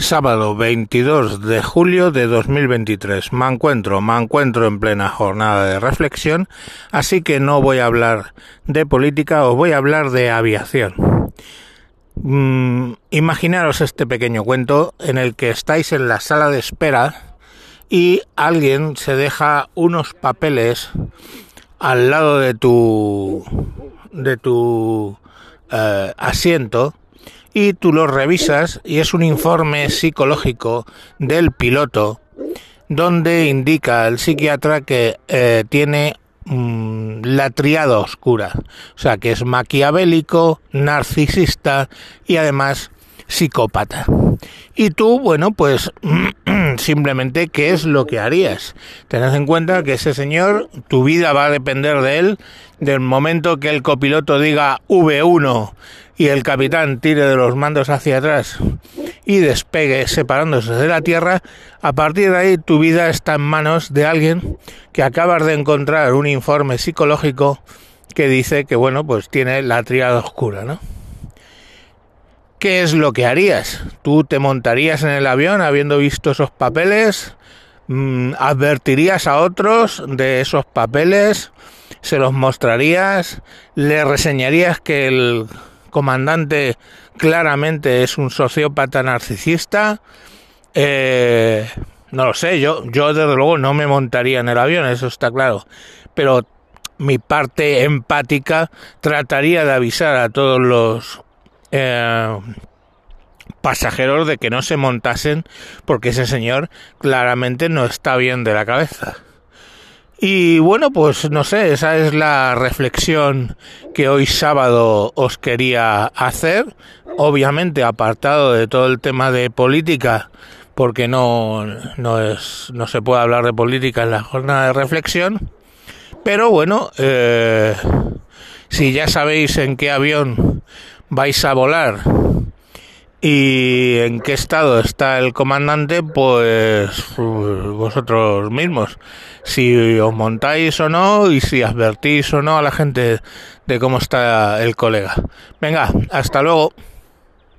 Sábado 22 de julio de 2023. Me encuentro, me encuentro en plena jornada de reflexión, así que no voy a hablar de política, os voy a hablar de aviación. Mm, imaginaros este pequeño cuento en el que estáis en la sala de espera y alguien se deja unos papeles al lado de tu de tu eh, asiento y tú lo revisas y es un informe psicológico del piloto donde indica el psiquiatra que eh, tiene mm, la triada oscura, o sea que es maquiavélico, narcisista y además psicópata. Y tú, bueno, pues simplemente qué es lo que harías. Tened en cuenta que ese señor, tu vida va a depender de él, del momento que el copiloto diga V1 y el capitán tire de los mandos hacia atrás y despegue separándose de la tierra, a partir de ahí tu vida está en manos de alguien que acabas de encontrar un informe psicológico que dice que bueno, pues tiene la triada oscura, ¿no? ¿Qué es lo que harías? ¿Tú te montarías en el avión habiendo visto esos papeles? Mm, ¿Advertirías a otros de esos papeles? ¿Se los mostrarías? ¿Le reseñarías que el comandante claramente es un sociópata narcisista. Eh, no lo sé, yo, yo desde luego no me montaría en el avión, eso está claro. Pero mi parte empática trataría de avisar a todos los eh, pasajeros de que no se montasen porque ese señor claramente no está bien de la cabeza. Y bueno, pues no sé, esa es la reflexión que hoy sábado os quería hacer. Obviamente apartado de todo el tema de política, porque no, no, es, no se puede hablar de política en la jornada de reflexión. Pero bueno, eh, si ya sabéis en qué avión vais a volar y en qué estado está el comandante, pues vosotros mismos. Si os montáis o no y si advertís o no a la gente de cómo está el colega. Venga, hasta luego.